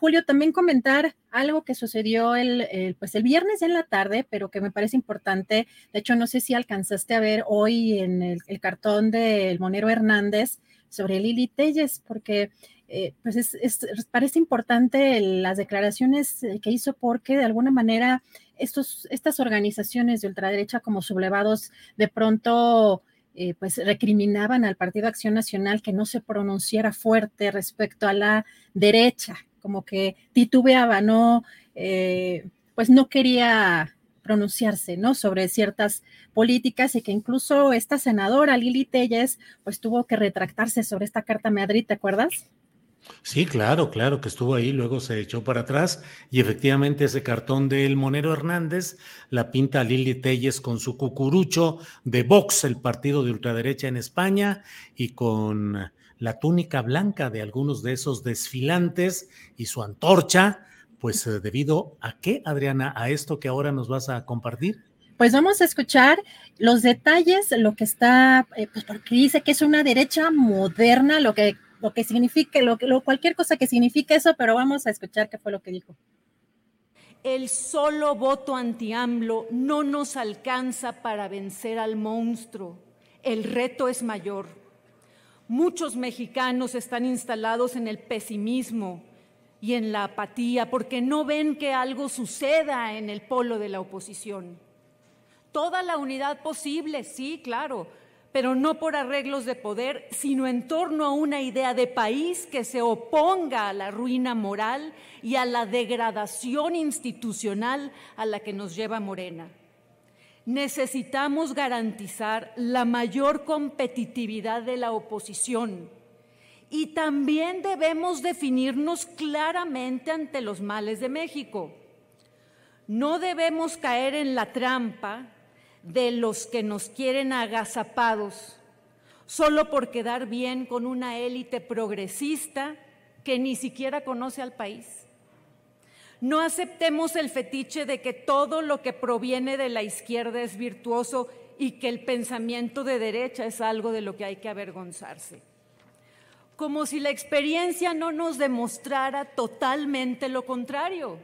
Julio, también comentar algo que sucedió el, pues el viernes en la tarde, pero que me parece importante. De hecho, no sé si alcanzaste a ver hoy en el, cartón del Monero Hernández sobre Lili Telles, porque eh, pues es, es, parece importante las declaraciones que hizo porque de alguna manera estos, estas organizaciones de ultraderecha como sublevados de pronto eh, pues recriminaban al Partido Acción Nacional que no se pronunciara fuerte respecto a la derecha, como que titubeaba, no, eh, pues no quería pronunciarse, ¿no? Sobre ciertas políticas y que incluso esta senadora Lili Telles, pues tuvo que retractarse sobre esta carta Madrid, ¿te acuerdas? Sí, claro, claro que estuvo ahí, luego se echó para atrás y efectivamente ese cartón del Monero Hernández la pinta Lili Telles con su cucurucho de Vox, el partido de ultraderecha en España, y con la túnica blanca de algunos de esos desfilantes y su antorcha, pues eh, debido a qué, Adriana, a esto que ahora nos vas a compartir. Pues vamos a escuchar los detalles, lo que está, eh, pues porque dice que es una derecha moderna, lo que, lo que significa, lo, lo, cualquier cosa que signifique eso, pero vamos a escuchar qué fue lo que dijo. El solo voto anti-AMLO no nos alcanza para vencer al monstruo. El reto es mayor. Muchos mexicanos están instalados en el pesimismo y en la apatía porque no ven que algo suceda en el polo de la oposición. Toda la unidad posible, sí, claro, pero no por arreglos de poder, sino en torno a una idea de país que se oponga a la ruina moral y a la degradación institucional a la que nos lleva Morena necesitamos garantizar la mayor competitividad de la oposición y también debemos definirnos claramente ante los males de México. No debemos caer en la trampa de los que nos quieren agazapados solo por quedar bien con una élite progresista que ni siquiera conoce al país. No aceptemos el fetiche de que todo lo que proviene de la izquierda es virtuoso y que el pensamiento de derecha es algo de lo que hay que avergonzarse. Como si la experiencia no nos demostrara totalmente lo contrario.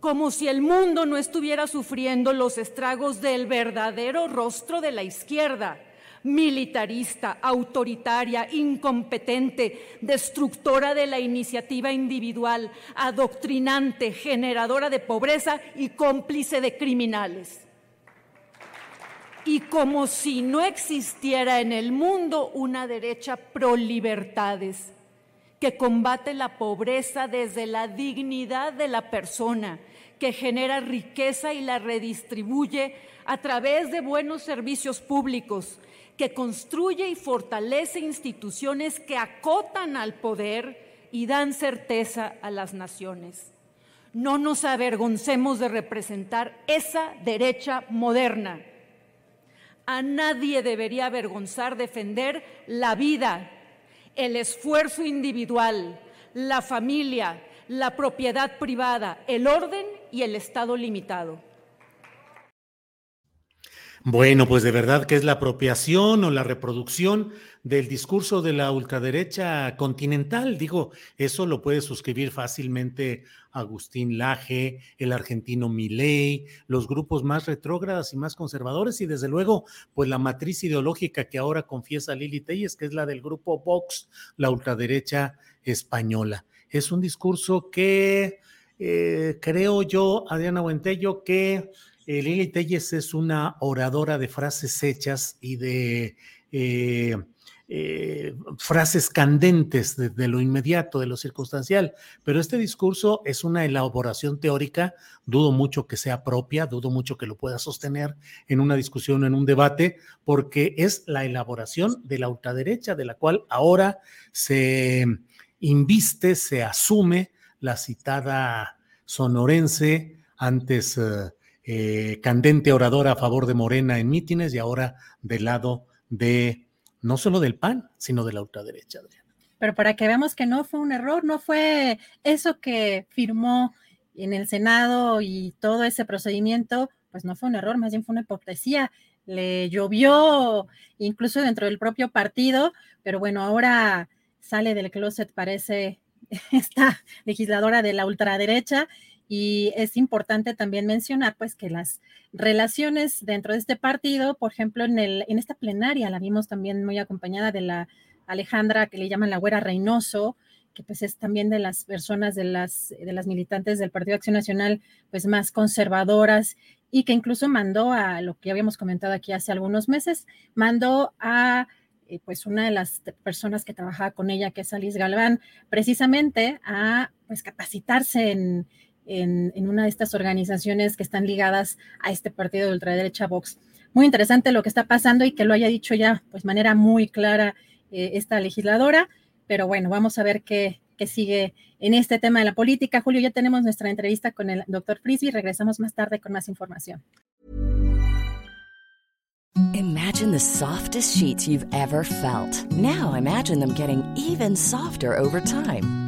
Como si el mundo no estuviera sufriendo los estragos del verdadero rostro de la izquierda militarista, autoritaria, incompetente, destructora de la iniciativa individual, adoctrinante, generadora de pobreza y cómplice de criminales. Y como si no existiera en el mundo una derecha pro libertades que combate la pobreza desde la dignidad de la persona, que genera riqueza y la redistribuye a través de buenos servicios públicos, que construye y fortalece instituciones que acotan al poder y dan certeza a las naciones. No nos avergoncemos de representar esa derecha moderna. A nadie debería avergonzar defender la vida, el esfuerzo individual, la familia, la propiedad privada, el orden y el Estado limitado. Bueno, pues de verdad que es la apropiación o la reproducción del discurso de la ultraderecha continental. Digo, eso lo puede suscribir fácilmente Agustín Laje, el argentino Milei, los grupos más retrógradas y más conservadores y desde luego, pues la matriz ideológica que ahora confiesa Lili Telles, que es la del grupo Vox, la ultraderecha española. Es un discurso que eh, creo yo, Adriana Buentello, que eh, Lili Telles es una oradora de frases hechas y de eh, eh, frases candentes de, lo inmediato, de lo circunstancial, pero este discurso es una elaboración teórica, dudo mucho que sea propia, dudo mucho que lo pueda sostener en una discusión, en un debate, porque es la elaboración de la ultraderecha, de la cual ahora se inviste, se asume la citada sonorense, antes... Eh, candente oradora a favor de Morena en mítines y ahora del lado de no solo del PAN, sino de la ultraderecha, Adriana. Pero para que veamos que no fue un error, no fue eso que firmó en el Senado y todo ese procedimiento, pues no fue un error, más bien fue una hipocresía. Le llovió incluso dentro del propio partido, pero bueno, ahora sale del closet, parece esta legisladora de la ultraderecha y es importante también mencionar pues que las relaciones dentro de este partido, por ejemplo, en, el, en esta plenaria la vimos también muy acompañada de la Alejandra que le llaman la güera Reynoso, que pues es también de las personas de las, de las militantes del Partido Acción Nacional pues más conservadoras y que incluso mandó a lo que habíamos comentado aquí hace algunos meses, mandó a eh, pues una de las personas que trabajaba con ella, que es Alice Galván, precisamente a pues capacitarse en, una de estas organizaciones que están ligadas a este partido de ultraderecha Vox. Muy interesante lo que está pasando y que lo haya dicho ya, pues, manera muy clara eh, esta legisladora. Pero bueno, vamos a ver qué, qué sigue en este tema de la política. Julio, ya tenemos nuestra entrevista con el doctor Frisby. Regresamos más tarde con más información. Imagine the softest sheets you've ever felt. Now imagine them getting even softer over time.